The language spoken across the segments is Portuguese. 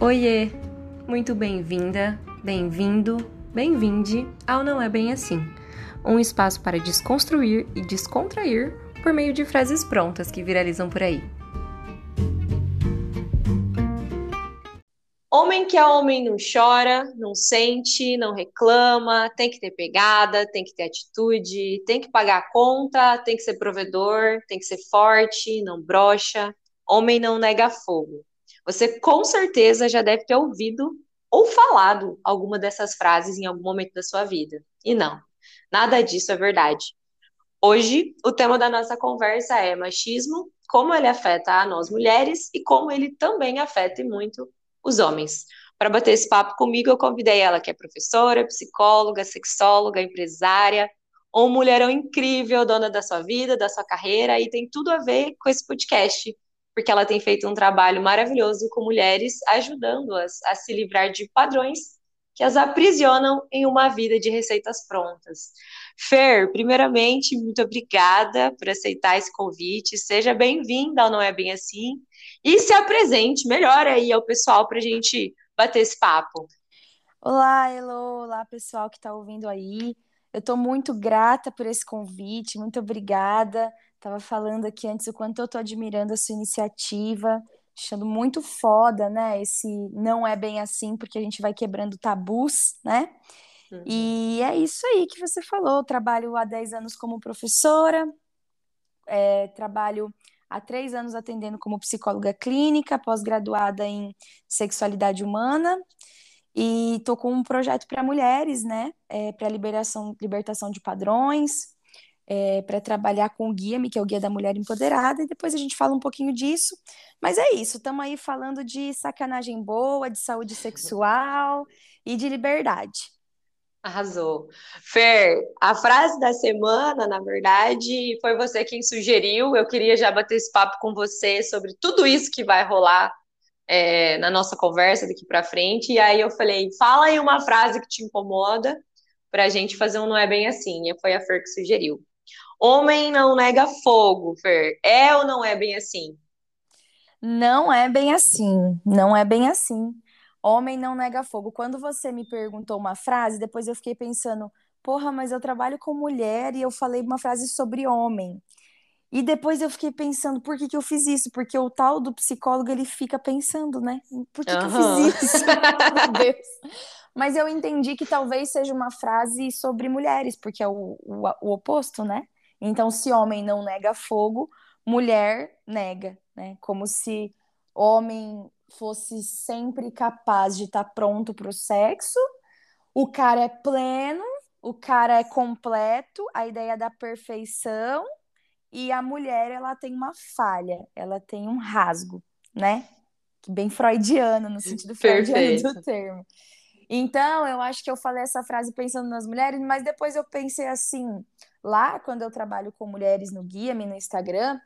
Oiê! Muito bem-vinda, bem-vindo, bem-vinde ao Não É Bem Assim um espaço para desconstruir e descontrair por meio de frases prontas que viralizam por aí. Homem que é homem não chora, não sente, não reclama, tem que ter pegada, tem que ter atitude, tem que pagar a conta, tem que ser provedor, tem que ser forte, não brocha. Homem não nega fogo. Você com certeza já deve ter ouvido ou falado alguma dessas frases em algum momento da sua vida. E não, nada disso é verdade. Hoje, o tema da nossa conversa é machismo, como ele afeta a nós mulheres e como ele também afeta muito os homens. Para bater esse papo comigo, eu convidei ela, que é professora, psicóloga, sexóloga, empresária, uma mulherão incrível, dona da sua vida, da sua carreira, e tem tudo a ver com esse podcast, porque ela tem feito um trabalho maravilhoso com mulheres, ajudando-as a se livrar de padrões que as aprisionam em uma vida de receitas prontas. Fer, primeiramente, muito obrigada por aceitar esse convite. Seja bem-vinda ao Não É Bem Assim. E se apresente melhor aí ao pessoal para a gente bater esse papo. Olá, Elo. Olá, pessoal que está ouvindo aí. Eu estou muito grata por esse convite. Muito obrigada. Estava falando aqui antes o quanto eu estou admirando a sua iniciativa achando muito foda, né? Esse não é bem assim, porque a gente vai quebrando tabus, né? Uhum. E é isso aí que você falou. trabalho há 10 anos como professora, é, trabalho há três anos atendendo como psicóloga clínica, pós-graduada em sexualidade humana. E estou com um projeto para mulheres, né? É, para liberação, libertação de padrões, é, para trabalhar com o Guia-me, que é o Guia da Mulher Empoderada, e depois a gente fala um pouquinho disso. Mas é isso, estamos aí falando de sacanagem boa, de saúde sexual e de liberdade. Arrasou. Fer, a frase da semana, na verdade, foi você quem sugeriu. Eu queria já bater esse papo com você sobre tudo isso que vai rolar é, na nossa conversa daqui para frente. E aí eu falei, fala aí uma frase que te incomoda para a gente fazer um não é bem assim. E foi a Fer que sugeriu. Homem não nega fogo, Fer. É ou não é bem assim? Não é bem assim. Não é bem assim. Homem não nega fogo. Quando você me perguntou uma frase, depois eu fiquei pensando, porra, mas eu trabalho com mulher e eu falei uma frase sobre homem. E depois eu fiquei pensando, por que, que eu fiz isso? Porque o tal do psicólogo, ele fica pensando, né? Por que, uhum. que eu fiz isso? Meu Deus. Mas eu entendi que talvez seja uma frase sobre mulheres, porque é o, o, o oposto, né? Então, se homem não nega fogo, mulher nega, né? Como se homem fosse sempre capaz de estar tá pronto para o sexo, o cara é pleno, o cara é completo, a ideia da perfeição, e a mulher ela tem uma falha, ela tem um rasgo, né? Bem freudiano, no sentido freudiano do termo. Então, eu acho que eu falei essa frase pensando nas mulheres, mas depois eu pensei assim, lá quando eu trabalho com mulheres no Guia-me no Instagram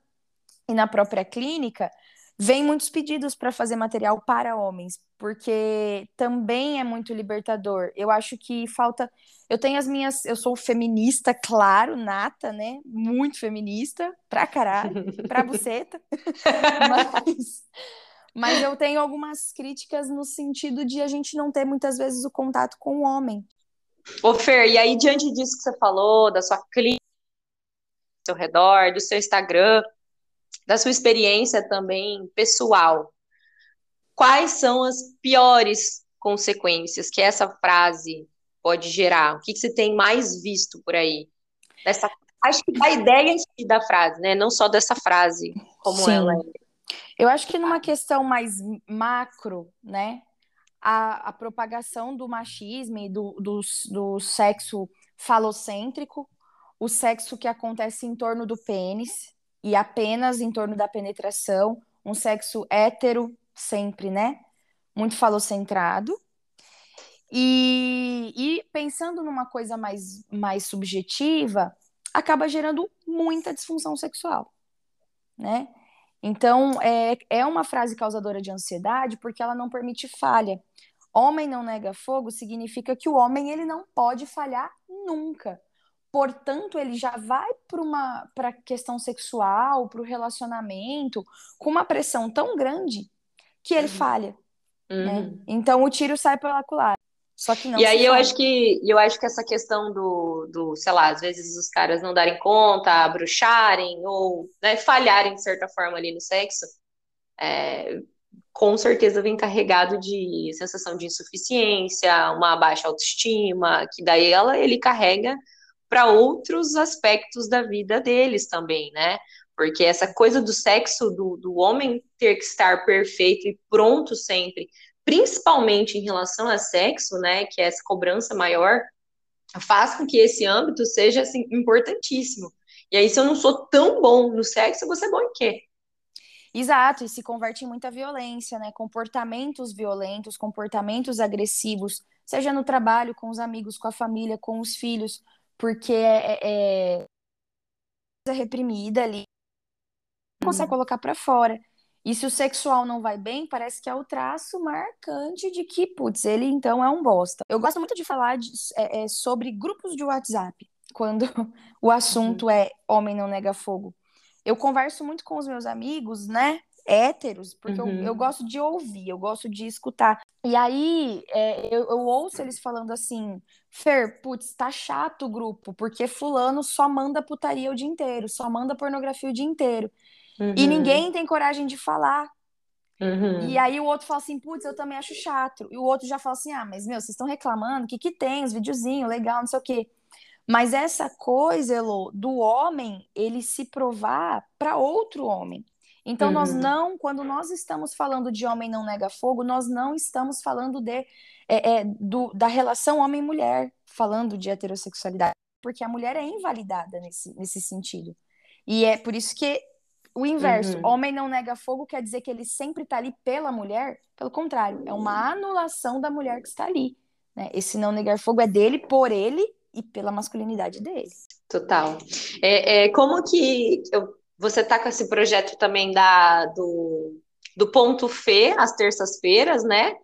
e na própria clínica, vem muitos pedidos para fazer material para homens, porque também é muito libertador. Eu acho que falta. Eu tenho as minhas. Eu sou feminista, claro, nata, né? Muito feminista, pra caralho, pra buceta. Mas mas eu tenho algumas críticas no sentido de a gente não ter muitas vezes o contato com o homem. Ô Fer, e aí diante disso que você falou, da sua clínica, do seu redor, do seu Instagram, da sua experiência também pessoal, quais são as piores consequências que essa frase pode gerar? O que, que você tem mais visto por aí? Dessa, acho que da ideia da frase, né? Não só dessa frase, como Sim. ela é. Eu acho que numa questão mais macro, né, a, a propagação do machismo e do, do, do sexo falocêntrico, o sexo que acontece em torno do pênis e apenas em torno da penetração, um sexo hétero sempre, né, muito falocentrado. E, e pensando numa coisa mais, mais subjetiva, acaba gerando muita disfunção sexual, né? Então, é, é uma frase causadora de ansiedade porque ela não permite falha. Homem não nega fogo significa que o homem ele não pode falhar nunca. Portanto, ele já vai para a questão sexual, para o relacionamento, com uma pressão tão grande que ele uhum. falha. Né? Uhum. Né? Então o tiro sai pela culatra. Só que não. E aí eu acho que eu acho que essa questão do, do, sei lá, às vezes os caras não darem conta, bruxarem ou né, falharem de certa forma ali no sexo, é, com certeza vem carregado de sensação de insuficiência, uma baixa autoestima, que daí ela, ele carrega para outros aspectos da vida deles também, né? Porque essa coisa do sexo, do, do homem ter que estar perfeito e pronto sempre, principalmente em relação a sexo, né, que é essa cobrança maior, faz com que esse âmbito seja assim, importantíssimo. E aí, se eu não sou tão bom no sexo, você é bom em quê? Exato, e se converte em muita violência, né? Comportamentos violentos, comportamentos agressivos, seja no trabalho, com os amigos, com a família, com os filhos, porque é, é, é reprimida ali, não consegue uhum. colocar para fora. E se o sexual não vai bem, parece que é o traço marcante de que, putz, ele então é um bosta. Eu gosto muito de falar de, é, é, sobre grupos de WhatsApp, quando o assunto uhum. é homem não nega fogo. Eu converso muito com os meus amigos, né? Héteros, porque uhum. eu, eu gosto de ouvir, eu gosto de escutar. E aí é, eu, eu ouço eles falando assim: Fer, putz, tá chato o grupo, porque Fulano só manda putaria o dia inteiro, só manda pornografia o dia inteiro. Uhum. E ninguém tem coragem de falar. Uhum. E aí o outro fala assim, putz, eu também acho chato. E o outro já fala assim, ah, mas meu, vocês estão reclamando, o que que tem? Os videozinhos, legal, não sei o quê. Mas essa coisa, Elo, do homem, ele se provar para outro homem. Então, uhum. nós não, quando nós estamos falando de homem não nega fogo, nós não estamos falando de, é, é, do, da relação homem-mulher, falando de heterossexualidade, porque a mulher é invalidada nesse, nesse sentido. E é por isso que o inverso, uhum. homem não nega fogo quer dizer que ele sempre está ali pela mulher. Pelo contrário, é uma anulação da mulher que está ali. Né? Esse não negar fogo é dele, por ele e pela masculinidade dele. Total. É, é como que eu, você está com esse projeto também da, do, do Ponto Fê, às terças-feiras, né?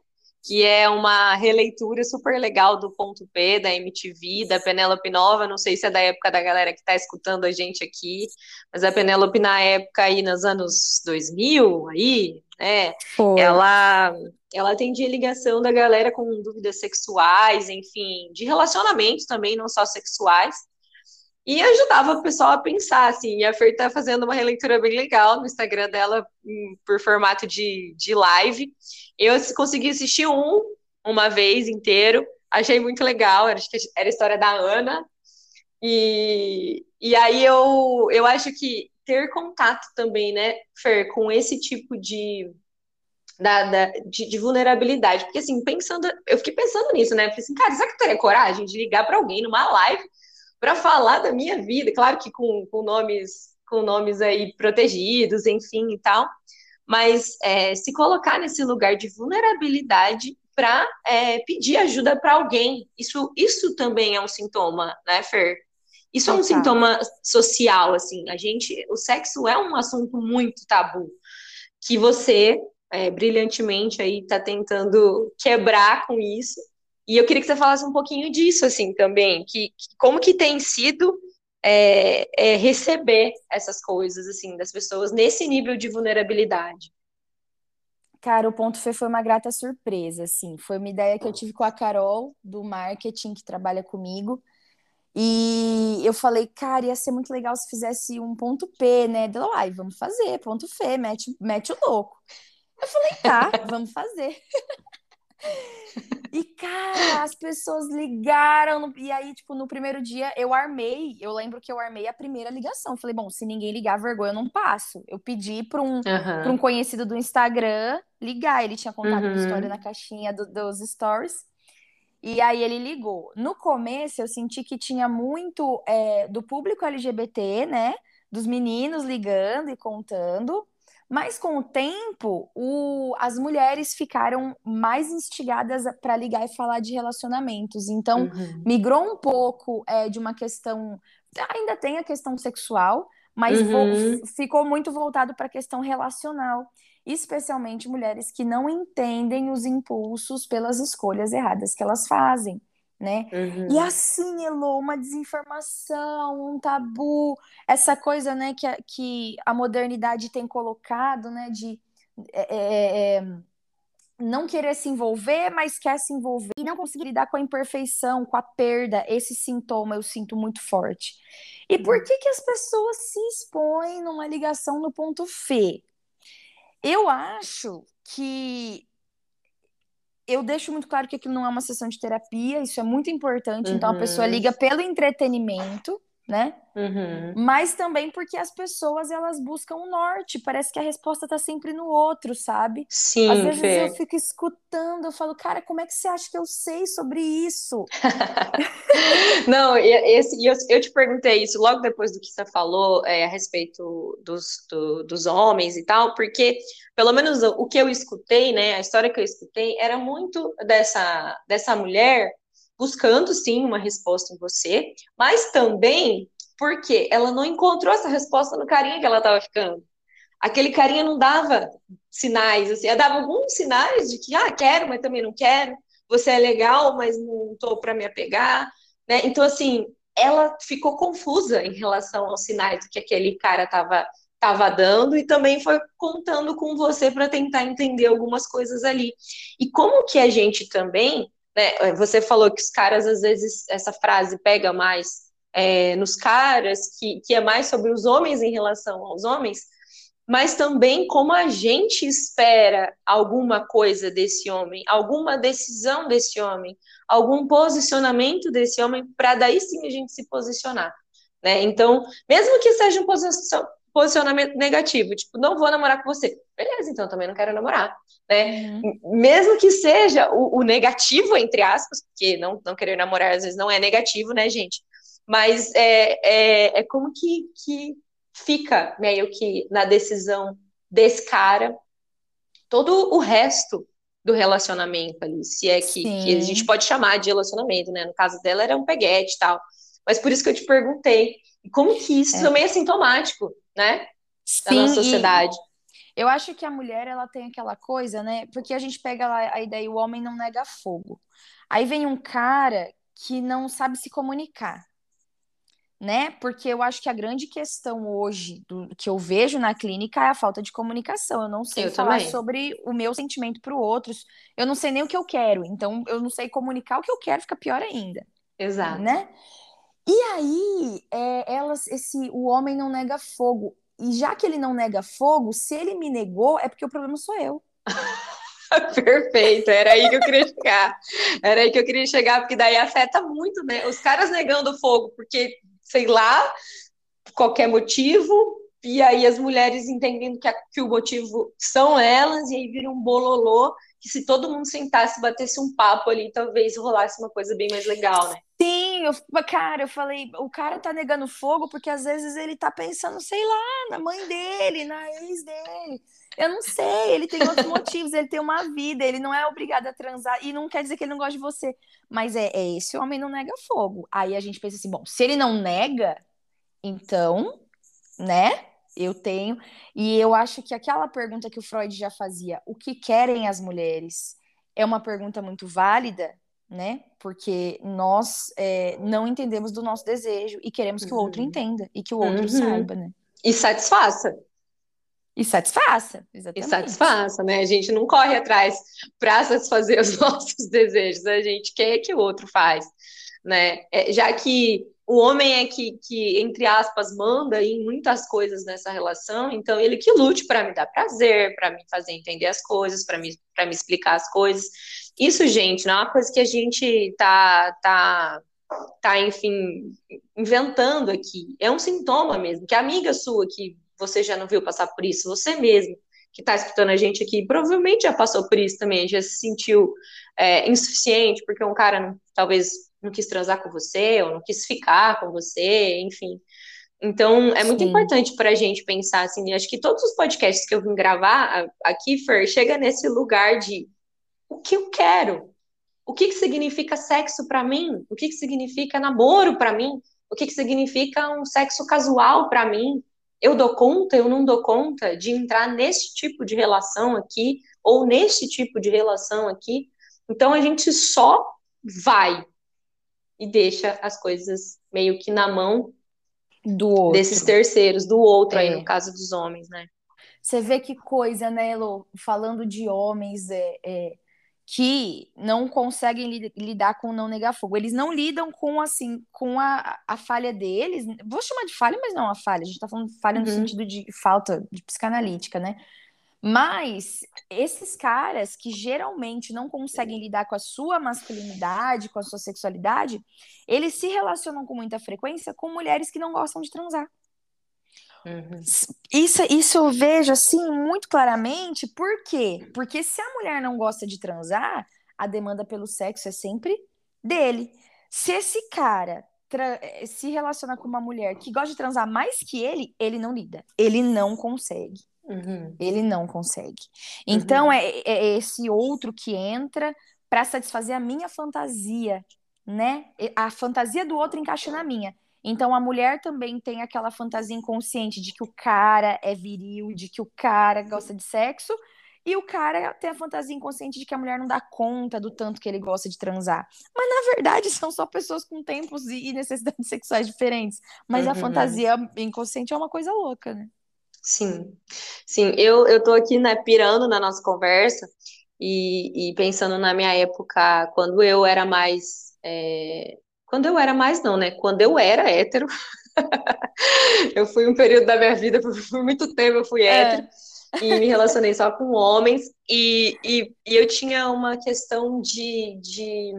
Que é uma releitura super legal do Ponto P, da MTV, da Penélope Nova, não sei se é da época da galera que está escutando a gente aqui, mas a Penélope na época aí nos anos 2000, aí, né, Foi. ela ela atendia ligação da galera com dúvidas sexuais, enfim, de relacionamentos também, não só sexuais, e ajudava o pessoal a pensar, assim, e a Fer tá fazendo uma releitura bem legal no Instagram dela, por formato de, de live, eu consegui assistir um uma vez inteiro, achei muito legal, acho que era a história da Ana, e, e aí eu, eu acho que ter contato também, né, Fer, com esse tipo de, da, da de, de, vulnerabilidade, porque assim, pensando, eu fiquei pensando nisso, né, falei assim, cara, será que eu teria coragem de ligar para alguém numa live para falar da minha vida, claro que com, com nomes com nomes aí protegidos, enfim e tal, mas é, se colocar nesse lugar de vulnerabilidade para é, pedir ajuda para alguém, isso, isso também é um sintoma, né, Fer? Isso é um sintoma social, assim. A gente, o sexo é um assunto muito tabu que você é, brilhantemente aí está tentando quebrar com isso e eu queria que você falasse um pouquinho disso, assim, também, que, que como que tem sido é, é, receber essas coisas, assim, das pessoas nesse nível de vulnerabilidade. Cara, o ponto foi, foi uma grata surpresa, assim, foi uma ideia que eu tive com a Carol, do marketing, que trabalha comigo, e eu falei, cara, ia ser muito legal se fizesse um ponto P, né? Dela, ai, vamos fazer, ponto F, mete, mete o louco. Eu falei, tá, vamos fazer. E, cara, as pessoas ligaram. E aí, tipo, no primeiro dia eu armei. Eu lembro que eu armei a primeira ligação. Falei, bom, se ninguém ligar, vergonha, eu não passo. Eu pedi para um, uhum. um conhecido do Instagram ligar. Ele tinha contado uhum. a história na caixinha do, dos stories. E aí ele ligou. No começo, eu senti que tinha muito é, do público LGBT, né? Dos meninos ligando e contando. Mas com o tempo, o, as mulheres ficaram mais instigadas para ligar e falar de relacionamentos. Então, uhum. migrou um pouco é, de uma questão. Ainda tem a questão sexual, mas uhum. ficou muito voltado para a questão relacional. Especialmente mulheres que não entendem os impulsos pelas escolhas erradas que elas fazem né? Uhum. E assim, Elo, uma desinformação, um tabu, essa coisa, né, que a, que a modernidade tem colocado, né, de é, é, é não querer se envolver, mas quer se envolver e não conseguir lidar com a imperfeição, com a perda, esse sintoma eu sinto muito forte. E por que que as pessoas se expõem numa ligação no ponto F? Eu acho que eu deixo muito claro que aquilo não é uma sessão de terapia, isso é muito importante. Uhum. Então a pessoa uhum. liga pelo entretenimento, né? Uhum. Mas também porque as pessoas elas buscam o norte. Parece que a resposta tá sempre no outro, sabe? Sim. Às vezes Fê. eu fico escutando, eu falo, cara, como é que você acha que eu sei sobre isso? Não, esse, eu, eu te perguntei isso logo depois do que você falou é, a respeito dos, do, dos homens e tal, porque pelo menos o, o que eu escutei, né? A história que eu escutei era muito dessa, dessa mulher buscando sim uma resposta em você, mas também porque ela não encontrou essa resposta no carinha que ela estava ficando. Aquele carinha não dava sinais, assim, ela dava alguns sinais de que, ah, quero, mas também não quero, você é legal, mas não estou para me apegar, né? Então, assim, ela ficou confusa em relação aos sinais que aquele cara estava tava dando e também foi contando com você para tentar entender algumas coisas ali. E como que a gente também né? É, você falou que os caras, às vezes, essa frase pega mais é, nos caras, que, que é mais sobre os homens em relação aos homens, mas também como a gente espera alguma coisa desse homem, alguma decisão desse homem, algum posicionamento desse homem, para daí sim a gente se posicionar. Né? Então, mesmo que seja um posicionamento negativo, tipo, não vou namorar com você. Beleza, então também não quero namorar, né? Uhum. Mesmo que seja o, o, negativo, entre aspas, porque não, não querer namorar às vezes não é negativo, né, gente? Mas é, é, é como que, que fica meio que na decisão desse cara todo o resto do relacionamento ali, se é que, que, a gente pode chamar de relacionamento, né? No caso dela era um peguete e tal. Mas por isso que eu te perguntei, como que isso é. também é sintomático, né? Sim, da nossa sociedade. Eu acho que a mulher ela tem aquela coisa, né? Porque a gente pega lá a ideia, o homem não nega fogo. Aí vem um cara que não sabe se comunicar, né? Porque eu acho que a grande questão hoje do que eu vejo na clínica é a falta de comunicação. Eu não sei eu falar também. sobre o meu sentimento para o outro. Eu não sei nem o que eu quero. Então eu não sei comunicar o que eu quero, fica pior ainda. Exato. Né? E aí, é, elas, esse, o homem não nega fogo. E já que ele não nega fogo, se ele me negou, é porque o problema sou eu. Perfeito, era aí que eu queria chegar. Era aí que eu queria chegar, porque daí afeta muito, né? Os caras negando fogo, porque, sei lá, qualquer motivo, e aí as mulheres entendendo que, a, que o motivo são elas, e aí vira um bololô, que se todo mundo sentasse, batesse um papo ali, talvez rolasse uma coisa bem mais legal, né? Sim, eu, cara, eu falei, o cara tá negando fogo porque às vezes ele tá pensando, sei lá, na mãe dele, na ex dele. Eu não sei, ele tem outros motivos, ele tem uma vida, ele não é obrigado a transar, e não quer dizer que ele não gosta de você. Mas é, é esse homem não nega fogo. Aí a gente pensa assim, bom, se ele não nega, então, né? Eu tenho. E eu acho que aquela pergunta que o Freud já fazia, o que querem as mulheres? É uma pergunta muito válida, né? Porque nós é, não entendemos do nosso desejo e queremos que o outro uhum. entenda e que o outro uhum. saiba, né? E satisfaça. E satisfaça, exatamente. E satisfaça, né? A gente não corre atrás para satisfazer os nossos desejos, a gente quer que o outro faz, né? É, já que o homem é que, que, entre aspas, manda em muitas coisas nessa relação, então ele que lute para me dar prazer, para me fazer entender as coisas, para me, me explicar as coisas. Isso, gente, não é uma coisa que a gente tá, tá, tá, enfim, inventando aqui. É um sintoma mesmo, que a amiga sua que você já não viu passar por isso, você mesmo que está escutando a gente aqui, provavelmente já passou por isso também, já se sentiu é, insuficiente, porque um cara talvez não quis transar com você, ou não quis ficar com você, enfim. Então, é muito Sim. importante para a gente pensar assim. Acho que todos os podcasts que eu vim gravar aqui, Fer, chega nesse lugar de o que eu quero. O que, que significa sexo para mim? O que, que significa namoro para mim? O que, que significa um sexo casual para mim? Eu dou conta, eu não dou conta de entrar nesse tipo de relação aqui, ou nesse tipo de relação aqui. Então a gente só vai e deixa as coisas meio que na mão do outro. desses terceiros, do outro é. aí, no caso dos homens, né? Você vê que coisa, né, Elo? Falando de homens é, é, que não conseguem lidar com o não negar fogo. Eles não lidam com, assim, com a, a falha deles. Vou chamar de falha, mas não a falha. A gente tá falando de falha uhum. no sentido de falta de psicanalítica, né? Mas esses caras que geralmente não conseguem lidar com a sua masculinidade, com a sua sexualidade, eles se relacionam com muita frequência com mulheres que não gostam de transar. Uhum. Isso, isso eu vejo assim muito claramente, por quê? Porque se a mulher não gosta de transar, a demanda pelo sexo é sempre dele. Se esse cara se relaciona com uma mulher que gosta de transar mais que ele, ele não lida. Ele não consegue. Uhum. Ele não consegue. Então uhum. é, é, esse outro que entra para satisfazer a minha fantasia, né? A fantasia do outro encaixa na minha. Então a mulher também tem aquela fantasia inconsciente de que o cara é viril, de que o cara gosta de sexo, e o cara tem a fantasia inconsciente de que a mulher não dá conta do tanto que ele gosta de transar. Mas na verdade são só pessoas com tempos e necessidades sexuais diferentes. Mas uhum. a fantasia inconsciente é uma coisa louca, né? Sim, sim, eu, eu tô aqui, né, pirando na nossa conversa e, e pensando na minha época, quando eu era mais, é, quando eu era mais não, né, quando eu era hétero, eu fui um período da minha vida, por, muito tempo eu fui é. hétero, e me relacionei só com homens, e, e, e eu tinha uma questão de, de,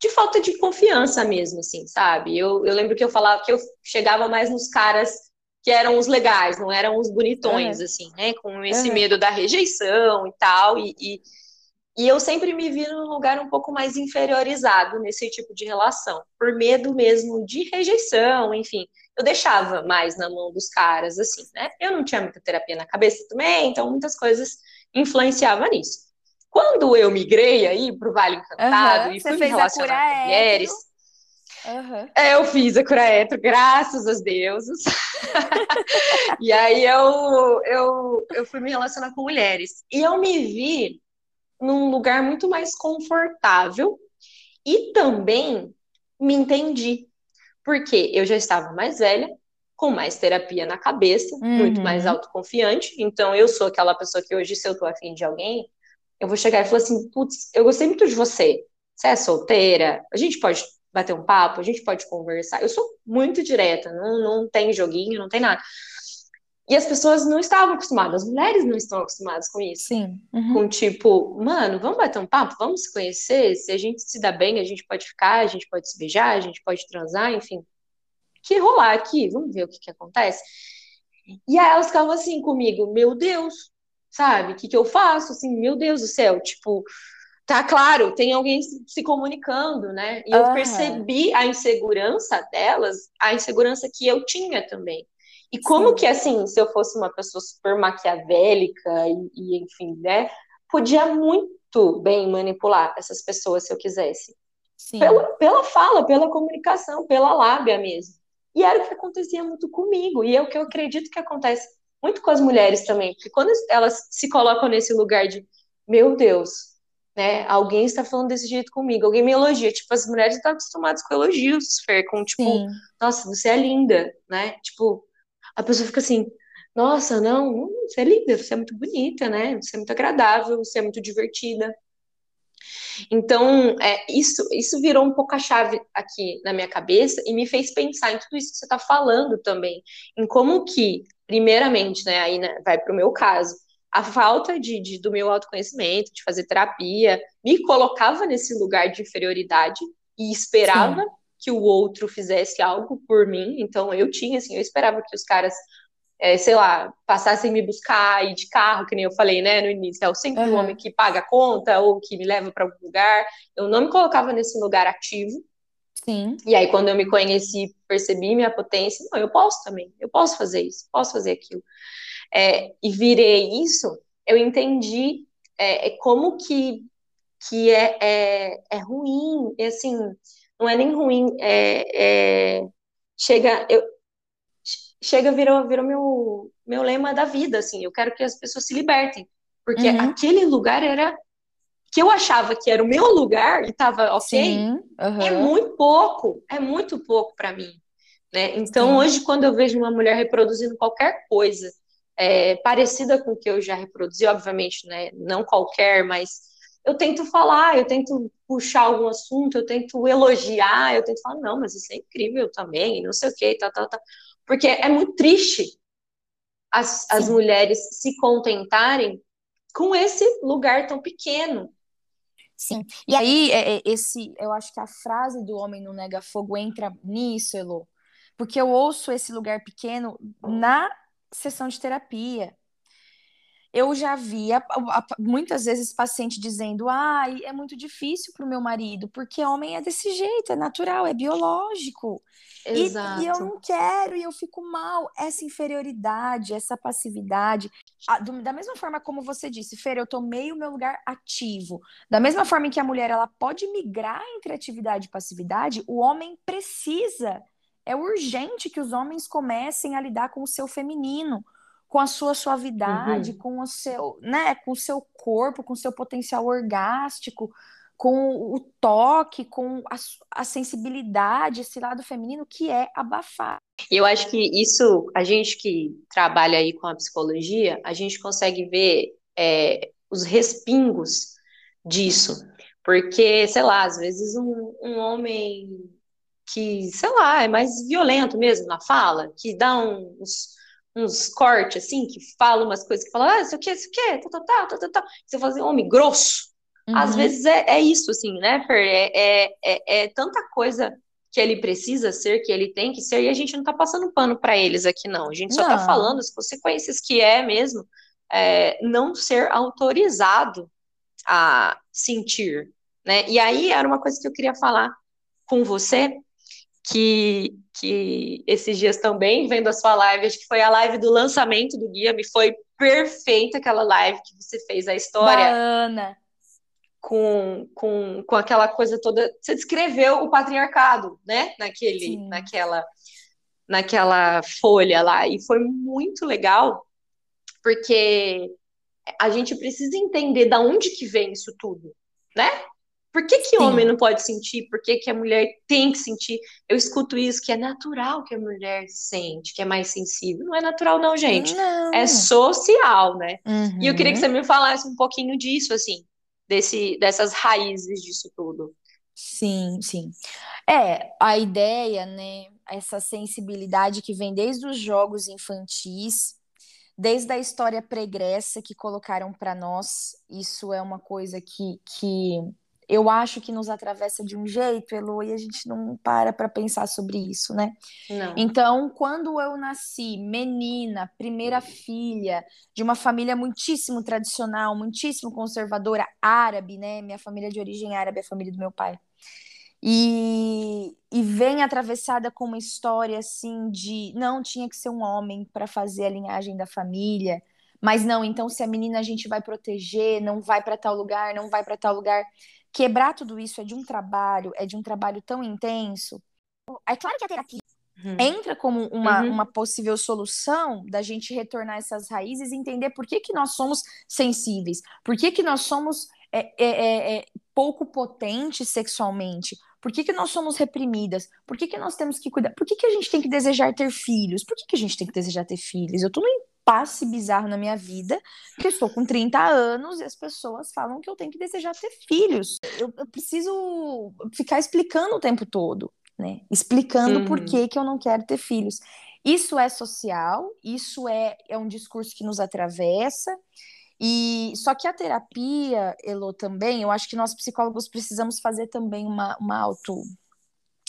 de falta de confiança mesmo, assim, sabe, eu, eu lembro que eu falava que eu chegava mais nos caras que eram os legais, não eram os bonitões, uhum. assim, né? Com esse uhum. medo da rejeição e tal. E, e, e, eu sempre me vi num lugar um pouco mais inferiorizado nesse tipo de relação, por medo mesmo de rejeição, enfim. Eu deixava mais na mão dos caras, assim, né? Eu não tinha muita terapia na cabeça também, então muitas coisas influenciavam nisso. Quando eu migrei aí para o Vale Encantado uhum. e fui me relacionar com mulheres. Uhum. Eu fiz a cura hétero, graças aos deuses. e aí eu, eu, eu fui me relacionar com mulheres. E eu me vi num lugar muito mais confortável e também me entendi. Porque eu já estava mais velha, com mais terapia na cabeça, uhum. muito mais uhum. autoconfiante. Então eu sou aquela pessoa que hoje, se eu tô afim de alguém, eu vou chegar e falar assim: putz, eu gostei muito de você. Você é solteira? A gente pode bater um papo, a gente pode conversar. Eu sou muito direta, não, não tem joguinho, não tem nada. E as pessoas não estavam acostumadas, as mulheres não estão acostumadas com isso. Sim. Uhum. Com tipo, mano, vamos bater um papo, vamos se conhecer, se a gente se dá bem, a gente pode ficar, a gente pode se beijar, a gente pode transar, enfim. Que rolar aqui, vamos ver o que que acontece. E aí elas ficavam assim comigo, meu Deus, sabe? O que que eu faço? Assim, meu Deus do céu, tipo, tá claro, tem alguém se comunicando, né? E eu uhum. percebi a insegurança delas, a insegurança que eu tinha também. E como Sim. que, assim, se eu fosse uma pessoa super maquiavélica e, e, enfim, né, podia muito bem manipular essas pessoas se eu quisesse. Pela, pela fala, pela comunicação, pela lábia mesmo. E era o que acontecia muito comigo, e é o que eu acredito que acontece muito com as mulheres também, porque quando elas se colocam nesse lugar de, meu Deus, né? Alguém está falando desse jeito comigo, alguém me elogia. Tipo, as mulheres estão acostumadas com elogios, Fer, com tipo, Sim. nossa, você é linda, né? Tipo, a pessoa fica assim, nossa, não, você é linda, você é muito bonita, né? Você é muito agradável, você é muito divertida. Então, é, isso, isso virou um pouco a chave aqui na minha cabeça e me fez pensar em tudo isso que você está falando também, em como que, primeiramente, né, aí né, vai para o meu caso, a falta de, de, do meu autoconhecimento, de fazer terapia, me colocava nesse lugar de inferioridade e esperava Sim. Que o outro fizesse algo por mim. Então eu tinha, assim, eu esperava que os caras, é, sei lá, passassem me buscar e de carro, que nem eu falei, né, no início. É sempre uhum. o homem que paga a conta ou que me leva para algum lugar. Eu não me colocava nesse lugar ativo. Sim. E aí, quando eu me conheci, percebi minha potência, não, eu posso também, eu posso fazer isso, posso fazer aquilo é, e virei isso, eu entendi é, é, como que, que é, é, é ruim, e assim, não é nem ruim, é, é, chega, eu, chega, virou, virou meu, meu lema da vida, assim, eu quero que as pessoas se libertem, porque uhum. aquele lugar era que eu achava que era o meu lugar e estava ok, Sim, uhum. é muito pouco, é muito pouco para mim. Né? Então, Sim. hoje, quando eu vejo uma mulher reproduzindo qualquer coisa é, parecida com o que eu já reproduzi, obviamente, né? Não qualquer, mas eu tento falar, eu tento puxar algum assunto, eu tento elogiar, eu tento falar, não, mas isso é incrível também, não sei o que, tá, tá, tá. Porque é muito triste as, as mulheres se contentarem com esse lugar tão pequeno. Sim. E aí, é, é, esse, eu acho que a frase do homem no nega fogo entra nisso, Elo, porque eu ouço esse lugar pequeno na sessão de terapia. Eu já vi muitas vezes paciente dizendo: ah, é muito difícil para o meu marido, porque homem é desse jeito, é natural, é biológico. Exato. E, e eu não quero, e eu fico mal. Essa inferioridade, essa passividade. A, do, da mesma forma como você disse, Fer, eu tomei o meu lugar ativo. Da mesma forma em que a mulher ela pode migrar entre atividade e passividade, o homem precisa. É urgente que os homens comecem a lidar com o seu feminino, com a sua suavidade, uhum. com o seu, né, com o seu corpo, com o seu potencial orgástico, com o toque, com a, a, sensibilidade, esse lado feminino que é abafar. E eu acho que isso, a gente que trabalha aí com a psicologia, a gente consegue ver é, os respingos disso. Porque, sei lá, às vezes um, um homem que, sei lá, é mais violento mesmo na fala, que dá uns, uns cortes, assim, que fala umas coisas, que fala, ah, isso aqui, isso aqui, tal, tal, tal, tal, tal. Você fala assim, homem grosso, Uhum. Às vezes é, é isso, assim, né, Fer? É, é, é, é, tanta coisa que ele precisa ser, que ele tem que ser, e a gente não tá passando pano para eles aqui, não. A gente só tá não. tá falando as consequências que é mesmo é, não ser autorizado a sentir, né? E aí era uma coisa que eu queria falar com você, que, que esses dias também, vendo a sua live, acho que foi a live do lançamento do guia, me foi perfeita aquela live que você fez a história. Da Ana com, com, com aquela coisa toda. Você descreveu o patriarcado, né? Naquele, naquela, naquela folha lá. E foi muito legal, porque a gente precisa entender da onde que vem isso tudo, né? Por que, que homem não pode sentir? Por que, que a mulher tem que sentir? Eu escuto isso, que é natural que a mulher sente, que é mais sensível. Não é natural, não, gente. Não. É social, né? Uhum. E eu queria que uhum. você me falasse um pouquinho disso, assim desse, dessas raízes disso tudo. Sim, sim. É, a ideia, né, essa sensibilidade que vem desde os jogos infantis, desde a história pregressa que colocaram para nós, isso é uma coisa que, que eu acho que nos atravessa de um jeito, Elo, e a gente não para para pensar sobre isso, né? Não. Então, quando eu nasci, menina, primeira filha de uma família muitíssimo tradicional, muitíssimo conservadora, árabe, né? Minha família de origem árabe, a família do meu pai. E, e vem atravessada com uma história assim de não tinha que ser um homem para fazer a linhagem da família, mas não, então se a menina a gente vai proteger, não vai para tal lugar, não vai para tal lugar quebrar tudo isso é de um trabalho, é de um trabalho tão intenso. É claro que a terapia uhum. entra como uma, uhum. uma possível solução da gente retornar essas raízes e entender por que, que nós somos sensíveis, por que, que nós somos é, é, é, é pouco potentes sexualmente, por que, que nós somos reprimidas? Por que, que nós temos que cuidar? Por que, que a gente tem que desejar ter filhos? Por que, que a gente tem que desejar ter filhos? Eu tô no passe bizarro na minha vida, que eu estou com 30 anos e as pessoas falam que eu tenho que desejar ter filhos. Eu, eu preciso ficar explicando o tempo todo, né? Explicando uhum. por que, que eu não quero ter filhos. Isso é social, isso é, é um discurso que nos atravessa. E só que a terapia, Elo, também, eu acho que nós psicólogos precisamos fazer também uma, uma auto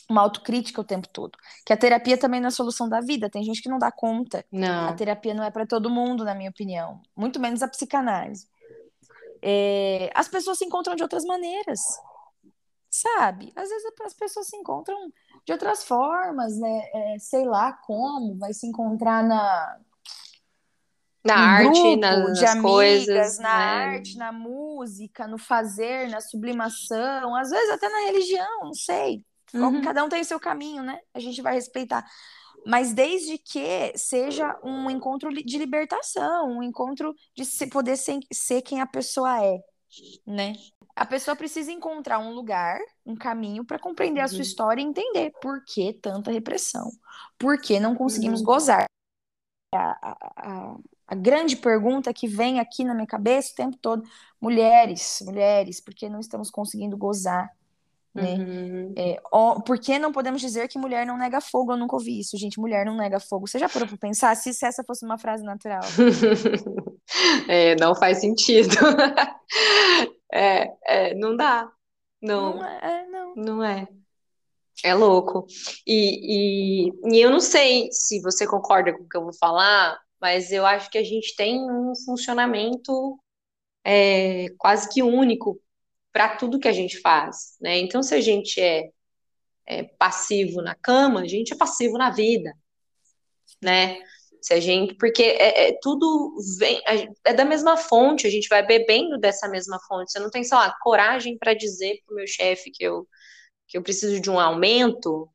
uma autocrítica o tempo todo. Que a terapia também não é solução da vida. Tem gente que não dá conta. Não. A terapia não é para todo mundo, na minha opinião. Muito menos a psicanálise. É, as pessoas se encontram de outras maneiras. Sabe? Às vezes as pessoas se encontram de outras formas, né? É, sei lá como, vai se encontrar na. Na arte, grupo, nas, nas amigas, coisas. Na né? arte, na música, no fazer, na sublimação, às vezes até na religião, não sei. Uhum. Cada um tem o seu caminho, né? A gente vai respeitar. Mas desde que seja um encontro de libertação, um encontro de poder ser, ser quem a pessoa é, né? A pessoa precisa encontrar um lugar, um caminho para compreender uhum. a sua uhum. história e entender por que tanta repressão, por que não conseguimos uhum. gozar. A, a, a, A grande pergunta que vem aqui na minha cabeça o tempo todo: mulheres, mulheres, por que não estamos conseguindo gozar? Né? Uhum. É, ó, por que não podemos dizer que mulher não nega fogo? Eu nunca ouvi isso, gente. Mulher não nega fogo. Você já parou para pensar se, se essa fosse uma frase natural? é, não faz sentido. é, é, não dá. Não, não é, não. Não é. É louco. E, e, e eu não sei se você concorda com o que eu vou falar, mas eu acho que a gente tem um funcionamento é, quase que único para tudo que a gente faz, né? Então, se a gente é, é, passivo na cama, a gente é passivo na vida, né? Se a gente, porque é, é tudo vem, é da mesma fonte, a gente vai bebendo dessa mesma fonte. Você não tem, sei lá, coragem para dizer pro meu chefe que eu que eu preciso de um aumento,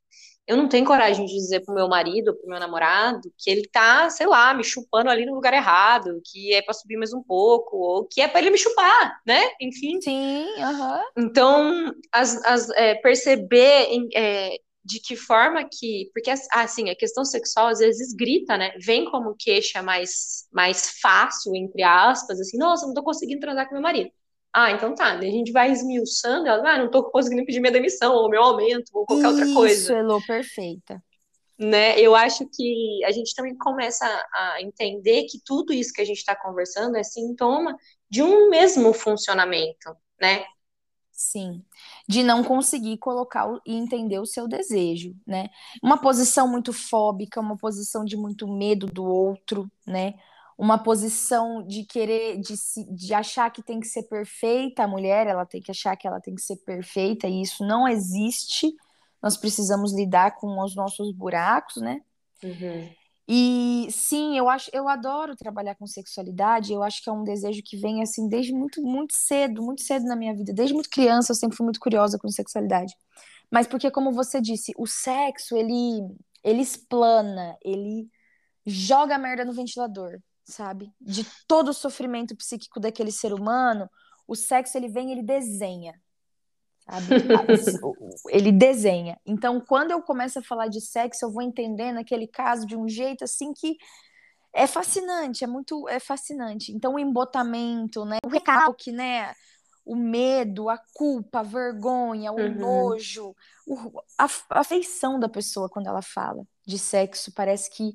eu não tenho coragem de dizer pro meu marido, pro meu namorado, que ele tá, sei lá, me chupando ali no lugar errado, que é para subir mais um pouco, ou que é para ele me chupar, né? Enfim. Sim, aham. Uhum. Então, as, as, é, perceber é, de que forma que. Porque, assim, a questão sexual às vezes grita, né? Vem como queixa mais, mais fácil, entre aspas, assim, nossa, não tô conseguindo transar com meu marido. Ah, então tá. A gente vai esmiuçando, ela, ah, não tô conseguindo pedir minha demissão, ou meu aumento, ou qualquer Isso, outra coisa. Isso, Elô, perfeita. Né? Eu acho que a gente também começa a entender que tudo isso que a gente está conversando é sintoma de um mesmo funcionamento, né? Sim, de não conseguir colocar e entender o seu desejo, né? Uma posição muito fóbica, uma posição de muito medo do outro, né? Uma posição de querer, de, de achar que tem que ser perfeita, a mulher, ela tem que achar que ela tem que ser perfeita, e isso não existe. Nós precisamos lidar com os nossos buracos, né? Uhum. E sim, eu acho, eu adoro trabalhar com sexualidade. Eu acho que é um desejo que vem assim desde muito, muito cedo, muito cedo na minha vida. Desde muito criança, eu sempre fui muito curiosa com sexualidade. Mas porque, como você disse, o sexo ele, ele explana, ele joga a merda no ventilador sabe? De todo o sofrimento psíquico daquele ser humano, o sexo ele vem, ele desenha. Sabe? ele desenha. Então, quando eu começo a falar de sexo, eu vou entendendo aquele caso de um jeito assim que é fascinante, é muito é fascinante. Então, o embotamento, né? O recalque, né? O medo, a culpa, a vergonha, o uhum. nojo, a, a afeição da pessoa quando ela fala de sexo, parece que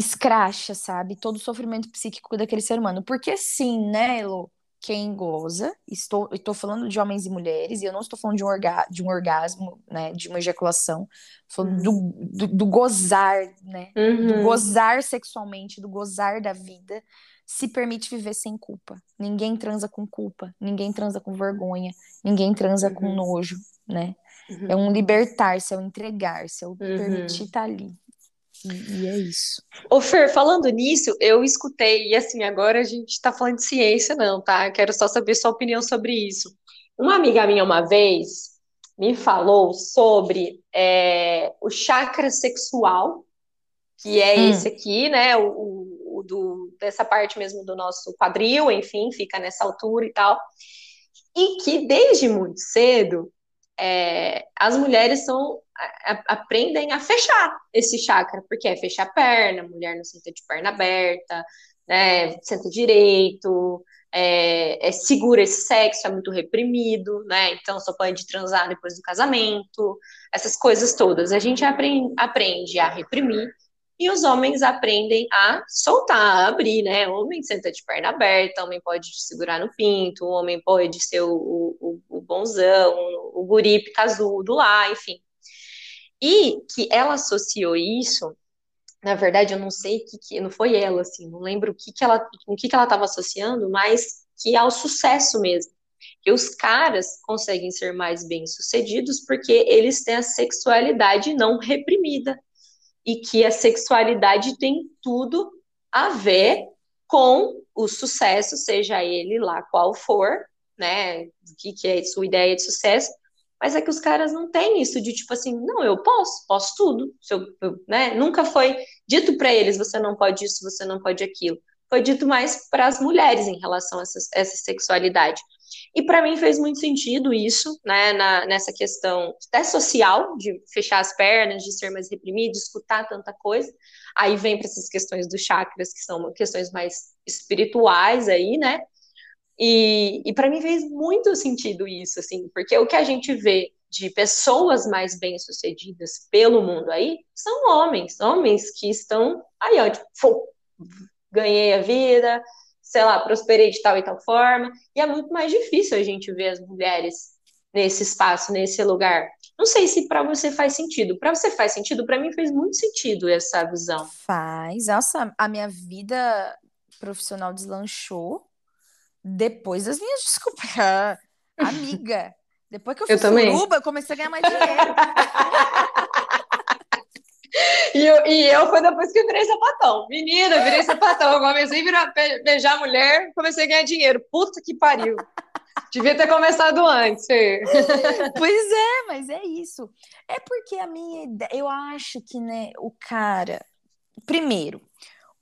escracha, sabe? Todo o sofrimento psíquico daquele ser humano. Porque sim, né, Elo? Quem goza, estou, estou falando de homens e mulheres, e eu não estou falando de um, orga, de um orgasmo, né, de uma ejaculação, falando uhum. do, do, do, gozar, né, uhum. do gozar sexualmente, do gozar da vida, se permite viver sem culpa. Ninguém transa com culpa, ninguém transa com vergonha, ninguém transa uhum. com nojo, né? É um libertar-se, é um entregar-se, é o permitir estar tá ali. E é isso. Ô, Fer, falando nisso, eu escutei, e assim, agora a gente está falando de ciência, não, tá? Quero só saber sua opinião sobre isso. Uma amiga minha, uma vez, me falou sobre é, o chakra sexual, que é hum. esse aqui, né? O, o, do, dessa parte mesmo do nosso quadril, enfim, fica nessa altura e tal. E que desde muito cedo é, as mulheres são a, aprendem a fechar esse chakra, porque é fechar a perna, mulher não senta de perna aberta, né, senta direito, é, é, segura esse sexo, é muito reprimido, né, então só pode transar depois do casamento, essas coisas todas. A gente aprende, aprende a reprimir e os homens aprendem a soltar, a abrir, né? O homem senta de perna aberta, o homem pode segurar no pinto, o homem pode ser o, o, o bonzão, o guri casudo lá, enfim. E que ela associou isso, na verdade, eu não sei que, que não foi ela, assim, não lembro o que, que ela, o que, que ela estava associando, mas que ao sucesso mesmo. Que os caras conseguem ser mais bem-sucedidos porque eles têm a sexualidade não reprimida. E que a sexualidade tem tudo a ver com o sucesso, seja ele lá qual for, né? O que, que é sua ideia de sucesso, mas é que os caras não têm isso de tipo assim, não, eu posso, posso tudo. Eu, eu né? Nunca foi dito para eles, você não pode isso, você não pode aquilo. Foi dito mais para as mulheres em relação a essa, essa sexualidade. E para mim fez muito sentido isso, né, na, nessa questão até social, de fechar as pernas, de ser mais reprimido, de escutar tanta coisa. Aí vem para essas questões dos chakras, que são questões mais espirituais aí, né? E, e para mim fez muito sentido isso, assim, porque o que a gente vê de pessoas mais bem-sucedidas pelo mundo aí são homens, homens que estão aí, ó, tipo, ganhei a vida, sei lá, prosperei de tal e tal forma, e é muito mais difícil a gente ver as mulheres nesse espaço, nesse lugar. Não sei se para você faz sentido. Para você faz sentido? Para mim fez muito sentido essa visão. Faz. Nossa, a minha vida profissional deslanchou depois das minhas desculpas. Amiga, depois que eu fui eu suruba, eu comecei a ganhar mais dinheiro. E eu, e eu foi depois que eu virei sapatão. Menina, virei sapatão. Eu comecei a beijar mulher, comecei a ganhar dinheiro. Puta que pariu. Devia ter começado antes. pois é, mas é isso. É porque a minha ideia, eu acho que, né, o cara, primeiro,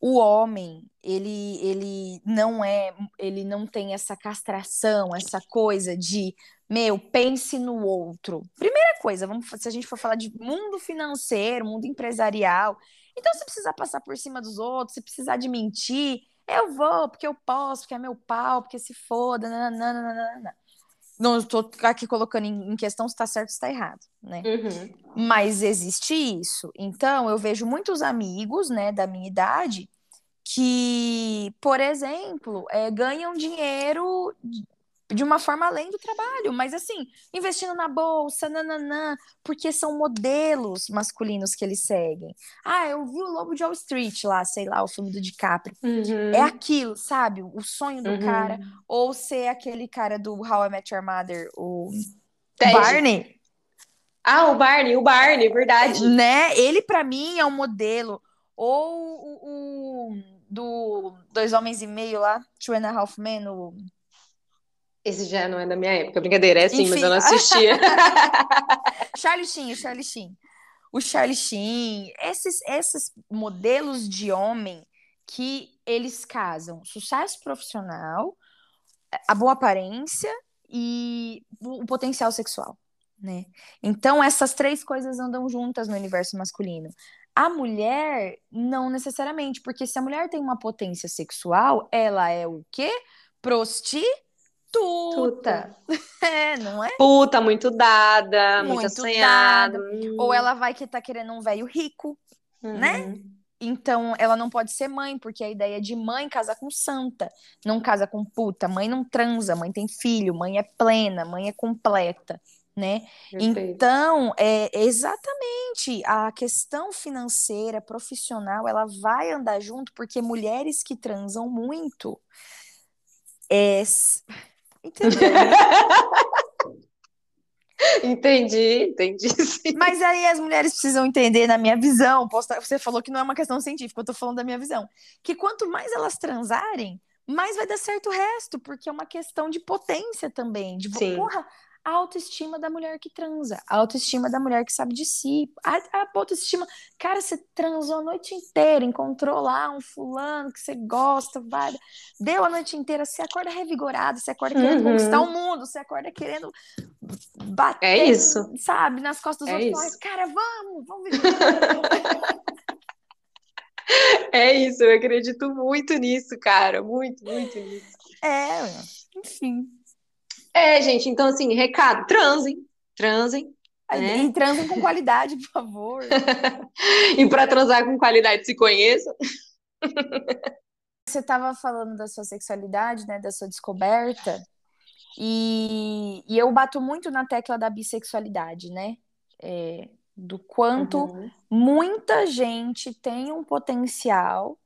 o homem, ele, ele não é, ele não tem essa castração, essa coisa de, meu, pense no outro. Primeira coisa, vamos, se a gente for falar de mundo financeiro, mundo empresarial, então se precisar passar por cima dos outros, se precisar de mentir, eu vou, porque eu posso, porque é meu pau, porque se foda, nananana. Não estou aqui colocando em questão se está certo ou se está errado, né? Uhum. Mas existe isso. Então, eu vejo muitos amigos, né, da minha idade, que, por exemplo, é, ganham dinheiro de uma forma além do trabalho, mas assim, investindo na bolsa, nananã, porque são modelos masculinos que eles seguem. Ah, eu vi o Lobo de Wall Street lá, sei lá, o filme do DiCaprio. Uhum. É aquilo, sabe? O sonho do uhum. cara, ou ser aquele cara do How I Met Your Mother, o Ted. Barney. Ah, o Barney, o Barney, verdade. Né? Ele para mim é um modelo. Ou o, o, do Dois Homens e Meio lá, Two and a Half Men, o esse já não é da minha época, brincadeira, é assim, Enfim. mas eu não assistia. Charlie Sheen, o Charlie Sheen. O Charlie Sheen, esses, esses modelos de homem que eles casam sucesso profissional, a boa aparência e o potencial sexual, né? Então essas três coisas andam juntas no universo masculino. A mulher não necessariamente, porque se a mulher tem uma potência sexual, ela é o quê? Prostituta Tuta. É, não é? Puta, muito dada, muito, muito assanhada. Ou ela vai que tá querendo um velho rico, né? uhum. né? Então, ela não pode ser mãe, porque a ideia de mãe casa com santa, não casa com puta. Mãe não transa, mãe tem filho, mãe é plena, mãe é completa, né? Perfeito. Então, é exatamente a questão financeira, profissional, ela vai andar junto, porque mulheres que transam muito é, Entendeu? entendi, entendi. Sim. Mas aí as mulheres precisam entender, na minha visão, você falou que não é uma questão científica, eu tô falando da minha visão, que quanto mais elas transarem, mais vai dar certo o resto, porque é uma questão de potência também. De, Sim. porra, a autoestima da mulher que transa, a autoestima da mulher que sabe de si, a, a autoestima. Cara, você transou a noite inteira, encontrou lá um fulano que você gosta, vai, deu a noite inteira, você acorda revigorado, você acorda querendo uhum. conquistar o mundo, você acorda querendo bater, é isso. sabe, nas costas dos é outros. Isso. Cara, vamos, vamos ver. É isso, eu acredito muito nisso, cara, muito, muito nisso. É, enfim. É, gente, então assim, recado, transem, transem. Né? E transem com qualidade, por favor. e para transar com qualidade, se conheçam. Você estava falando da sua sexualidade, né, da sua descoberta, e, e eu bato muito na tecla da bissexualidade, né? É, do quanto uhum. muita gente tem um potencial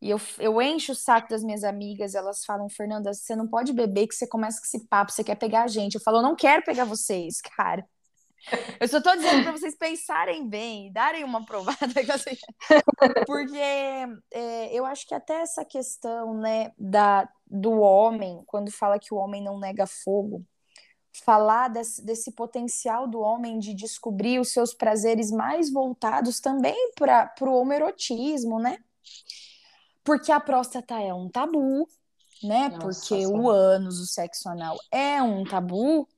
e eu, eu encho o saco das minhas amigas, elas falam, Fernanda, você não pode beber que você começa com esse papo, você quer pegar a gente. Eu falo, eu não quero pegar vocês, cara. Eu só tô dizendo para vocês pensarem bem, darem uma provada, porque é, eu acho que até essa questão, né, da, do homem, quando fala que o homem não nega fogo, falar desse, desse potencial do homem de descobrir os seus prazeres mais voltados também para o homerotismo, né? Porque a próstata é um tabu, né? Nossa, Porque sim. o ânus, o sexo anal é um tabu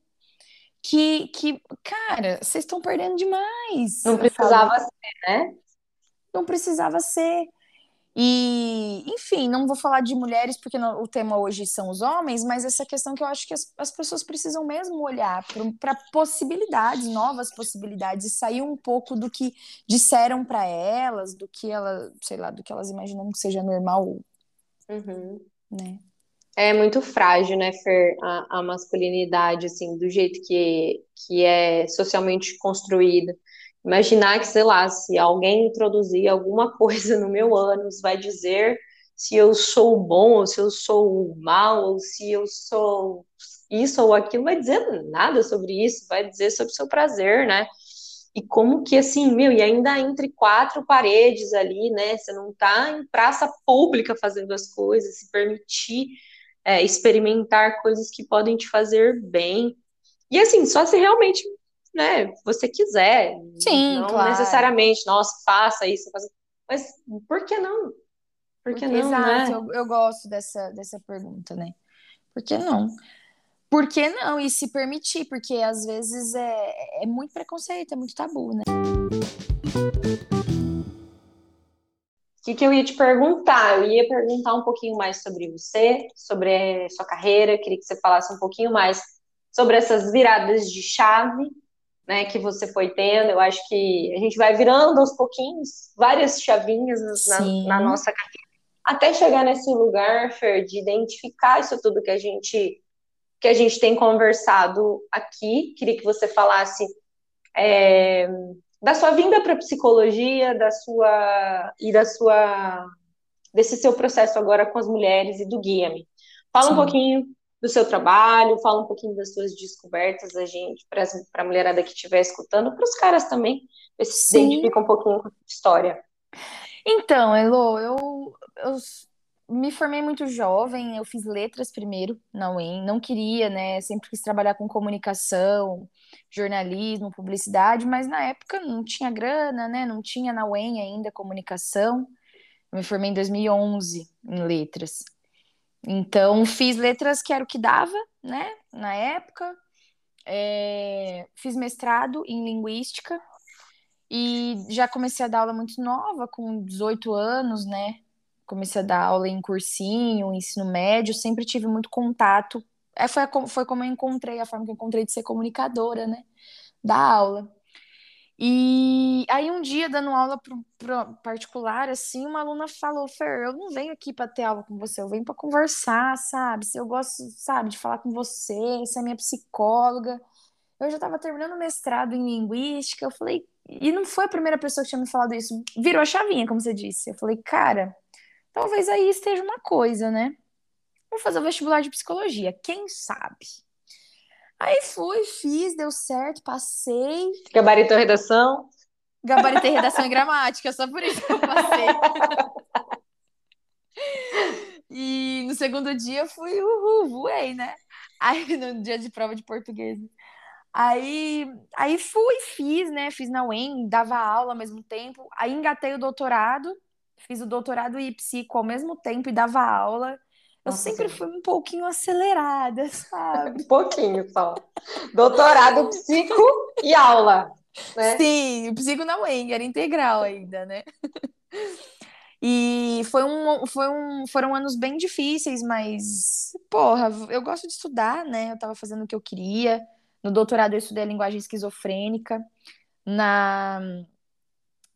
que, que cara, vocês estão perdendo demais. Não precisava ser, né? não precisava ser. E, enfim, não vou falar de mulheres porque não- o tema hoje são os homens, mas essa questão que eu acho que as, as pessoas precisam mesmo olhar para possibilidades, novas possibilidades, e sair um pouco do que disseram para elas, do que ela, sei lá, do que elas imaginam que seja normal, Uhum. né? É muito frágil, né, Fer, a, a masculinidade, assim, do jeito que, que é socialmente construída. Imaginar que, sei lá, se alguém introduzir alguma coisa no meu ânus, vai dizer se eu sou bom, ou se eu sou mal, ou se eu sou isso ou aquilo, vai dizer nada sobre isso, vai dizer sobre o seu prazer, né? E como que, assim, meu, e ainda entre quatro paredes ali, né? Você não tá em praça pública fazendo as coisas, se permitir é, experimentar coisas que podem te fazer bem. E assim, só se realmente, né, você quiser. Sim, não claro. necessariamente, nossa, faça isso, faça... mas por que não? Por que não, Exato, né? eu, eu gosto dessa, dessa pergunta, né? Por que não? Por que não? E se permitir, porque às vezes é, é muito preconceito, é muito tabu, né? O que, que eu ia te perguntar? Eu ia perguntar um pouquinho mais sobre você, sobre a sua carreira, queria que você falasse um pouquinho mais sobre essas viradas de chave, né, que você foi tendo. Eu acho que a gente vai virando aos pouquinhos várias chavinhas na, na nossa carreira, até chegar nesse lugar, Fer, de identificar isso tudo que a gente que a gente tem conversado aqui. Queria que você falasse é, da sua vinda para a psicologia, da sua e da sua desse seu processo agora com as mulheres e do guia-me. Fala Sim. um pouquinho do seu trabalho, fala um pouquinho das suas descobertas, a gente para a mulherada que estiver escutando, para os caras também, ver se identifica um pouquinho com a sua história. Então, Elo, eu, eu me formei muito jovem, eu fiz letras primeiro na UEM, não queria, né? Sempre quis trabalhar com comunicação, jornalismo, publicidade, mas na época não tinha grana, né? Não tinha na UEM ainda comunicação. Eu me formei em 2011 em letras. Então, fiz letras que era o que dava, né? Na época. É, Fiz mestrado em linguística e já comecei a dar aula muito nova, com 18 anos, né? Comecei a dar aula em cursinho, ensino médio, sempre tive muito contato. É, foi, a foi como eu encontrei, a forma que eu encontrei de ser comunicadora, né? Da aula. E aí um dia, dando aula pro, pro particular, assim, uma aluna falou, Fer, eu não venho aqui para ter aula com você, eu venho para conversar, sabe? Se eu gosto, sabe, de falar com você, você é minha psicóloga. Eu já estava terminando o mestrado em linguística, eu falei, e não foi a primeira pessoa que tinha me falado isso, virou a chavinha, como você disse. Eu falei, cara, talvez aí esteja uma coisa, né? Vou fazer o vestibular de psicologia, quem sabe? Aí fui, fiz, deu certo, passei, Gabaritou a redação. gabaritei redação e gramática, só por isso que eu passei. E no segundo dia fui, uhul, voei, né? Aí no dia de prova de português. Aí, aí fui, fiz, né? Fiz na UEM, dava aula ao mesmo tempo. Aí engatei o doutorado, fiz o doutorado e psico ao mesmo tempo e dava aula. Eu Nossa sempre fui um pouquinho acelerada, sabe? Um pouquinho só. Doutorado, psico e aula. Né? Sim, psico na UEM, era integral ainda, né? E foi um, foi um, foram anos bem difíceis, mas, porra, eu gosto de estudar, né? Eu tava fazendo o que eu queria. No doutorado eu estudei a linguagem esquizofrênica. Na,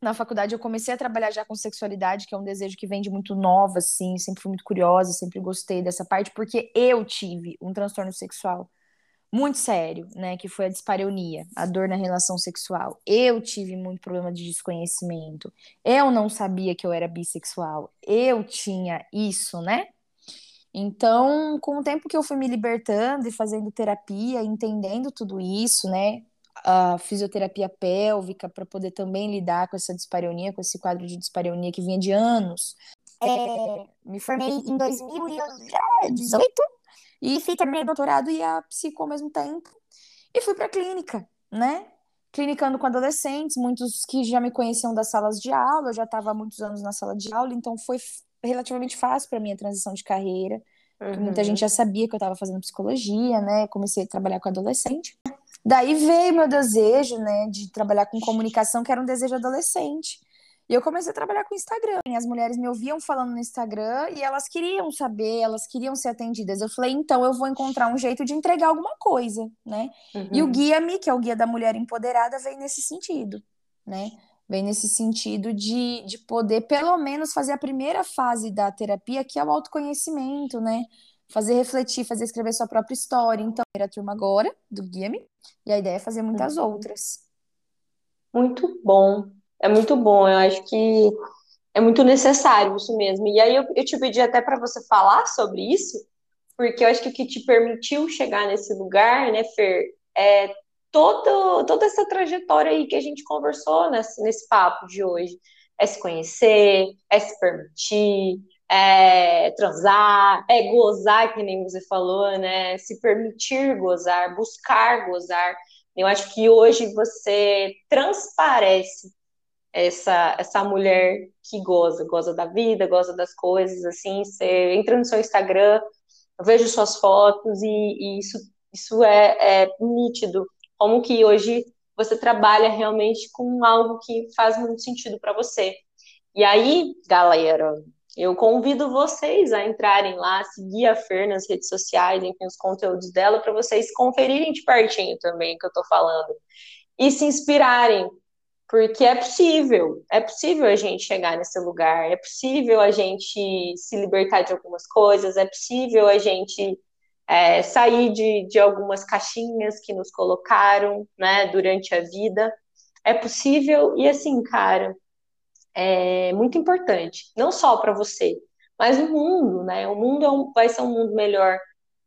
na faculdade eu comecei a trabalhar já com sexualidade, que é um desejo que vem de muito nova, assim. Sempre fui muito curiosa, sempre gostei dessa parte, porque eu tive um transtorno sexual muito sério, né? Que foi a dispareunia, a dor na relação sexual. Eu tive muito problema de desconhecimento. Eu não sabia que eu era bissexual. Eu tinha isso, né? Então, com o tempo que eu fui me libertando e fazendo terapia, entendendo tudo isso, né? A fisioterapia pélvica para poder também lidar com essa dispareunia, com esse quadro de dispareunia que vinha de anos. É, me formei em 2018 e fiz o doutorado e a psico ao mesmo tempo. E fui para a clínica, né? Clinicando com adolescentes, muitos que já me conheciam das salas de aula, eu já estava há muitos anos na sala de aula, então foi relativamente fácil para mim a transição de carreira. Uhum. Muita gente já sabia que eu estava fazendo psicologia, né? Comecei a trabalhar com adolescente. Daí veio meu desejo, né, de trabalhar com comunicação, que era um desejo adolescente. E eu comecei a trabalhar com Instagram. E as mulheres me ouviam falando no Instagram e elas queriam saber, elas queriam ser atendidas. Eu falei, então eu vou encontrar um jeito de entregar alguma coisa, né? Uhum. E o Guia-me, que é o Guia da Mulher Empoderada, veio nesse sentido, né? Vem nesse sentido de, de poder, pelo menos, fazer a primeira fase da terapia, que é o autoconhecimento, né? Fazer refletir, fazer escrever sua própria história. Então, a turma agora, do Guia-me, e a ideia é fazer muitas uhum. outras. Muito bom. É muito bom, eu acho que é muito necessário isso mesmo. E aí eu, eu te pedi até para você falar sobre isso, porque eu acho que o que te permitiu chegar nesse lugar, né, Fer, é todo, toda essa trajetória aí que a gente conversou nesse, nesse papo de hoje. É se conhecer, é se permitir, é transar, é gozar, que nem você falou, né? Se permitir gozar, buscar gozar. Eu acho que hoje você transparece essa, essa mulher que goza, goza da vida, goza das coisas, assim, você entra no seu Instagram, eu vejo suas fotos e, e isso, isso é, é nítido, como que hoje você trabalha realmente com algo que faz muito sentido para você. E aí, galera, eu convido vocês a entrarem lá, seguir a Fer nas redes sociais, enfim, os conteúdos dela, para vocês conferirem de pertinho também o que eu estou falando. E se inspirarem, porque é possível, é possível a gente chegar nesse lugar, é possível a gente se libertar de algumas coisas, é possível a gente é, sair de, de algumas caixinhas que nos colocaram, né, durante a vida. É possível, e assim, cara, é muito importante, não só para você, mas o mundo, né? O mundo é um, vai ser um mundo melhor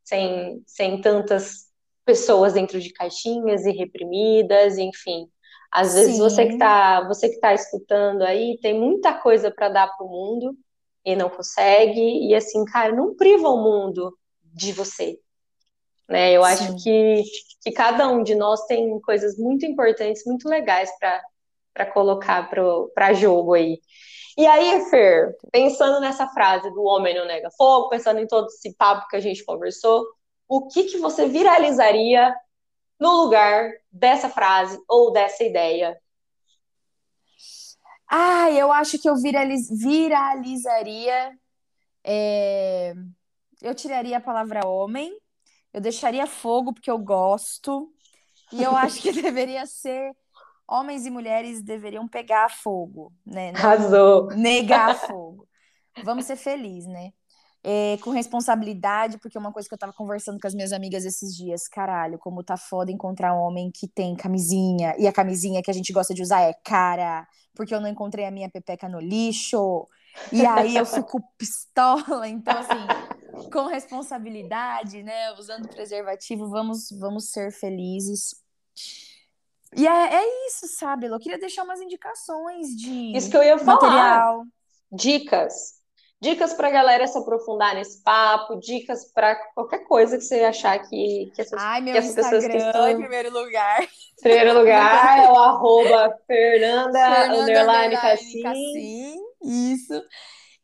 sem, sem tantas pessoas dentro de caixinhas e reprimidas, enfim. Às vezes Sim. você que está você que está escutando aí tem muita coisa para dar para o mundo e não consegue e assim, cara, não priva o mundo de você. Né? Eu Sim. acho que, que cada um de nós tem coisas muito importantes, muito legais para colocar para jogo aí. E aí, Fer, pensando nessa frase do homem não nega fogo, pensando em todo esse papo que a gente conversou, o que, que você viralizaria no lugar dessa frase ou dessa ideia? Ah, eu acho que eu viraliz, viralizaria. É, eu tiraria a palavra homem, eu deixaria fogo porque eu gosto, e eu acho que deveria ser homens e mulheres deveriam pegar fogo, né? Não Arrasou. Negar fogo. Vamos ser felizes, né? é, com responsabilidade, porque é uma coisa que eu tava conversando com as minhas amigas esses dias, caralho, como tá foda encontrar um homem que tem camisinha, e a camisinha que a gente gosta de usar é cara, porque eu não encontrei a minha pepeca no lixo, e aí eu fico pistola, então assim, com responsabilidade, né, usando preservativo, vamos, vamos ser felizes. E é, é isso, sabe? Eu queria deixar umas indicações de isso que eu ia falar. material. Dicas dicas para a galera se aprofundar nesse papo, dicas para qualquer coisa que você achar que, que essas, Ai, meu que essas Instagram pessoas que estão... em primeiro lugar. Em primeiro lugar é o arroba Fernanda, Fernanda underline Cassim. Cassim. Isso.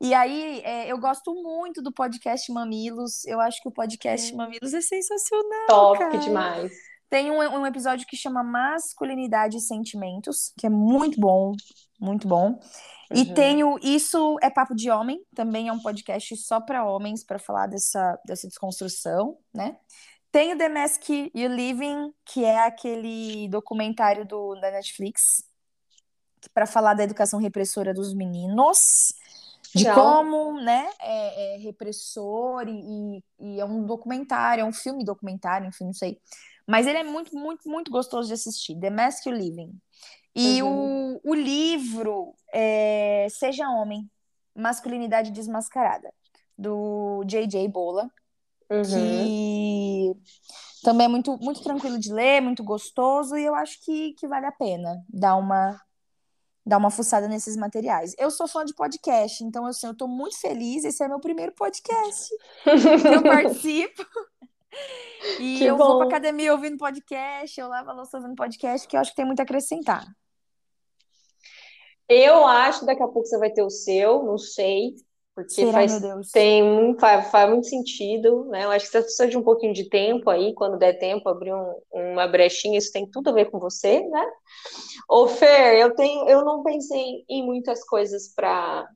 E aí, é, eu gosto muito do podcast Mamilos. Eu acho que o podcast Mamilos é sensacional. Top cara. demais. Tem um, um episódio que chama Masculinidade e Sentimentos, que é muito bom, muito bom. E uhum. tenho Isso é Papo de Homem, também é um podcast só para homens, para falar dessa, dessa desconstrução, né? Tenho The Mask You Living, que é aquele documentário do, da Netflix, para falar da educação repressora dos meninos, de como, né, é, é repressor e, e, é um documentário, é um filme documentário, enfim, não sei. Mas ele é muito, muito, muito gostoso de assistir. The Mask Living. E uhum. o, o livro é Seja Homem, Masculinidade Desmascarada, do J.J. Bola, uhum. que também é muito, muito tranquilo de ler, muito gostoso, e eu acho que, que vale a pena dar uma, dar uma fuçada nesses materiais. Eu sou fã de podcast, então assim, eu estou muito feliz, esse é meu primeiro podcast que eu participo. E que eu bom. vou pra academia ouvindo podcast, eu lavo a louça ouvindo podcast, que eu acho que tem muito a acrescentar. Eu acho que daqui a pouco você vai ter o seu, não sei. Porque Será, faz, tem, faz, faz muito sentido, né? Eu acho que você precisa de um pouquinho de tempo aí, quando der tempo, abrir um- uma brechinha, isso tem tudo a ver com você, né? Ô, Fer, eu tenho, eu não pensei em muitas coisas para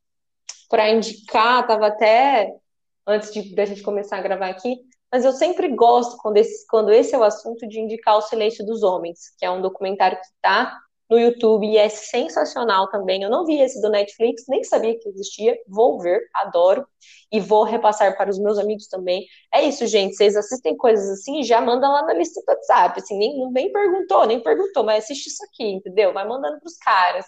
para indicar, tava até antes de da gente começar a gravar aqui, mas eu sempre gosto quando esse, quando esse é o assunto de indicar O Silêncio dos Homens, que é um documentário que está no YouTube e é sensacional também. Eu não vi esse do Netflix, nem sabia que existia. Vou ver, adoro e vou repassar para os meus amigos também. É isso, gente. Vocês assistem coisas assim, já manda lá na lista do WhatsApp. Assim, nem, nem perguntou, nem perguntou, mas assiste isso aqui, entendeu? Vai mandando para os caras.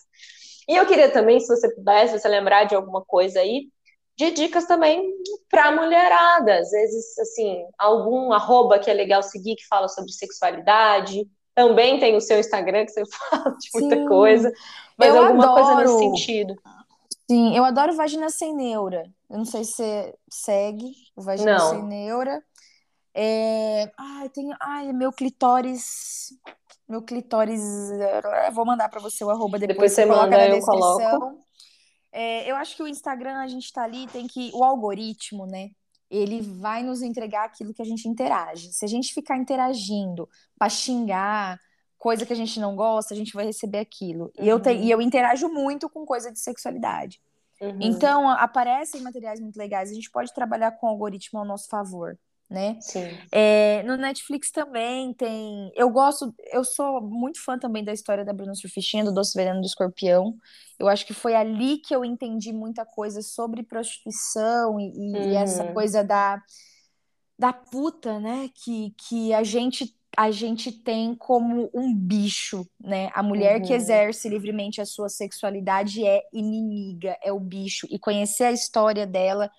E eu queria também, se você pudesse, se você lembrar de alguma coisa aí, de dicas também para mulherada. Às vezes, assim, algum arroba que é legal seguir que fala sobre sexualidade. Também tem o seu Instagram que você fala de muita Sim, coisa, mas alguma coisa nesse adoro. sentido. Sim, eu adoro Vagina Sem Neura. Eu não sei se você segue o Vagina Sem Não. Neura. É... Ai, tem... Ai, meu clitóris. Meu clitóris. Vou mandar pra você o arroba depois, Depois você você manda, eu coloco. É, eu acho que o Instagram, a gente tá ali, tem que. O algoritmo, né? Ele vai nos entregar aquilo que a gente interage. Se a gente ficar interagindo pra xingar, coisa que a gente não gosta, a gente vai receber aquilo. E eu, te, Uhum. e eu interajo muito com coisa de sexualidade. Uhum. Então, aparecem materiais muito legais. A gente pode trabalhar com o algoritmo ao nosso favor, né? Sim. É, no Netflix também tem. Eu gosto, eu sou muito fã também da história da Bruna Surfistinha, do Doce Veneno do Escorpião. Eu acho que foi ali que eu entendi muita coisa sobre prostituição e, e- e essa Uhum. coisa da, da puta, né? Que, que a gente, a gente tem como um bicho, né? A mulher que Uhum. exerce livremente a sua sexualidade é inimiga, é o bicho. E conhecer a história dela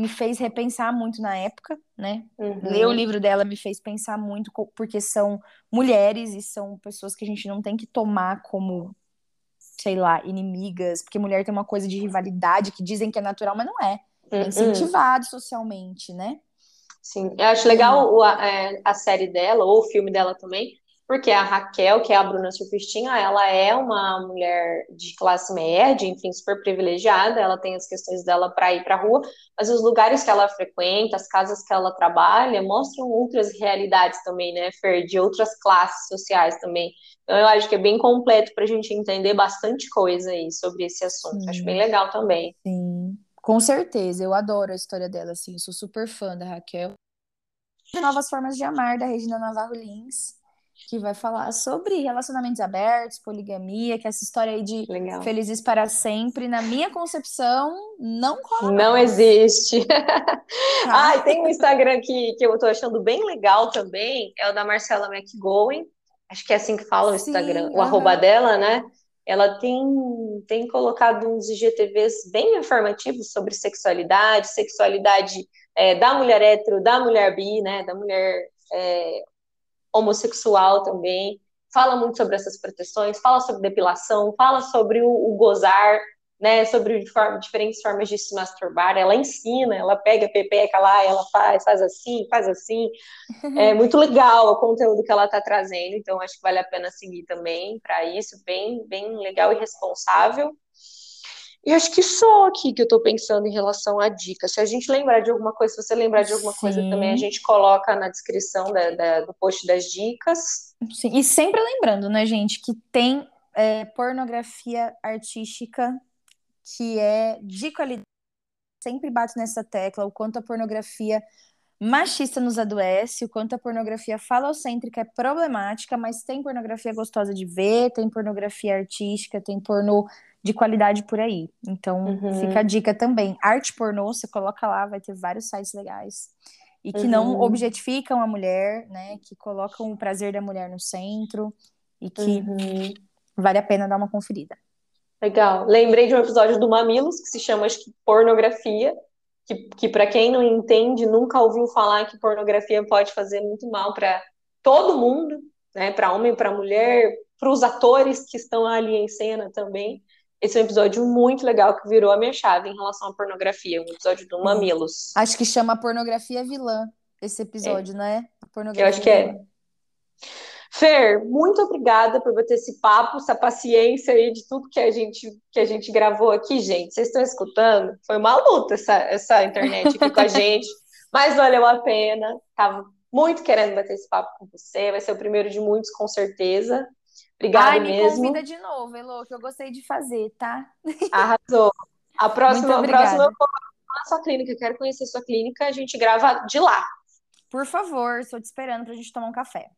me fez repensar muito na época, né? Ler o Uhum. livro dela me fez pensar muito, porque são mulheres e são pessoas que a gente não tem que tomar como, sei lá, inimigas, porque mulher tem uma coisa de rivalidade que dizem que é natural, mas não é. É Uhum. incentivado socialmente, né? Sim, eu acho legal o- a, é, a série dela, ou o filme dela também, porque a Raquel, que é a Bruna Surfistinha, ela é uma mulher de classe média, enfim, super privilegiada, ela tem as questões dela para ir para a rua, mas os lugares que ela frequenta, as casas que ela trabalha, mostram outras realidades também, né, Fer, de outras classes sociais também. Então eu acho que é bem completo para a gente entender bastante coisa aí sobre esse assunto. Acho Sim. bem legal também. Sim, com certeza. Eu adoro a história dela, assim. Sou super fã da Raquel. De Novas Formas de Amar, da Regina Navarro Lins, que vai falar sobre relacionamentos abertos, poligamia, que essa história aí de Legal. felizes para sempre, na minha concepção, não cola Não mais, existe. tá? Ah, e tem um Instagram que, que eu tô achando bem legal também, é o da Marcela McGowan. Acho que é assim que fala o Instagram, Sim, o arroba dela, né? Ela tem, tem colocado uns IGTVs bem informativos sobre sexualidade, sexualidade é, da mulher hétero, da mulher bi, né? Da mulher é, homossexual também. Fala muito sobre essas proteções, fala sobre depilação, fala sobre o, o gozar, né? Sobre forma, diferentes formas de se masturbar. Ela ensina, ela pega a pepeca lá, ela faz, faz assim, faz assim. É muito legal o conteúdo que ela está trazendo, então acho que vale a pena seguir também para isso, bem, bem legal e responsável. E acho que só aqui que eu estou pensando em relação a dicas. Se a gente lembrar de alguma coisa, se você lembrar de alguma coisa também, a Sim. gente coloca na descrição da, da- do post das dicas. Sim, E sempre lembrando, né, gente, que tem é, pornografia artística que é de qualidade. Sempre bato nessa tecla, o quanto a pornografia machista nos adoece, o quanto a pornografia falocêntrica é problemática, mas tem pornografia gostosa de ver, tem pornografia artística, tem pornô de qualidade por aí. Então, Uhum. fica a dica também. Arte pornô, você coloca lá, vai ter vários sites legais. E que não Uhum. objetificam a mulher, né? Que colocam o prazer da mulher no centro e que Uhum. vale a pena dar uma conferida. Legal. Lembrei de um episódio do Mamilos que se chama, acho que, Pornografia, que, que para quem não entende, nunca ouviu falar que pornografia pode fazer muito mal para todo mundo, né? Para homem, para mulher, para os atores que estão ali em cena também. Esse é um episódio muito legal que virou a minha chave em relação à pornografia, um episódio do Mamilos. Acho que chama pornografia vilã esse episódio, né? A Eu pornografia acho que é. Fer, muito obrigada por bater esse papo, essa paciência aí de tudo que a gente, que a gente gravou aqui, gente. Vocês estão escutando? Foi uma luta essa, essa internet aqui com a gente, mas valeu a pena. Tava muito querendo bater esse papo com você. Vai ser o primeiro de muitos, com certeza. Obrigada Ai, mesmo. me convida de novo, Elo, que eu gostei de fazer, tá? Arrasou. A próxima, a próxima eu vou na sua clínica. Quero conhecer sua clínica. A gente grava de lá. Por favor, estou te esperando pra gente tomar um café.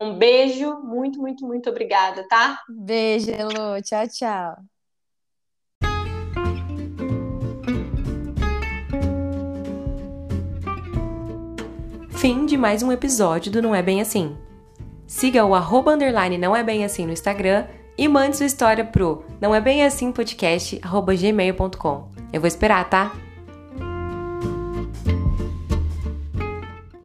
Um beijo, muito, muito, muito obrigada, tá? Beijo, Elo. Tchau, tchau. Fim de mais um episódio do Não É Bem Assim. Siga o arroba underline não é bem assim no Instagram e mande sua história pro não é bem assim podcast arroba gmail.com. Eu vou esperar, tá?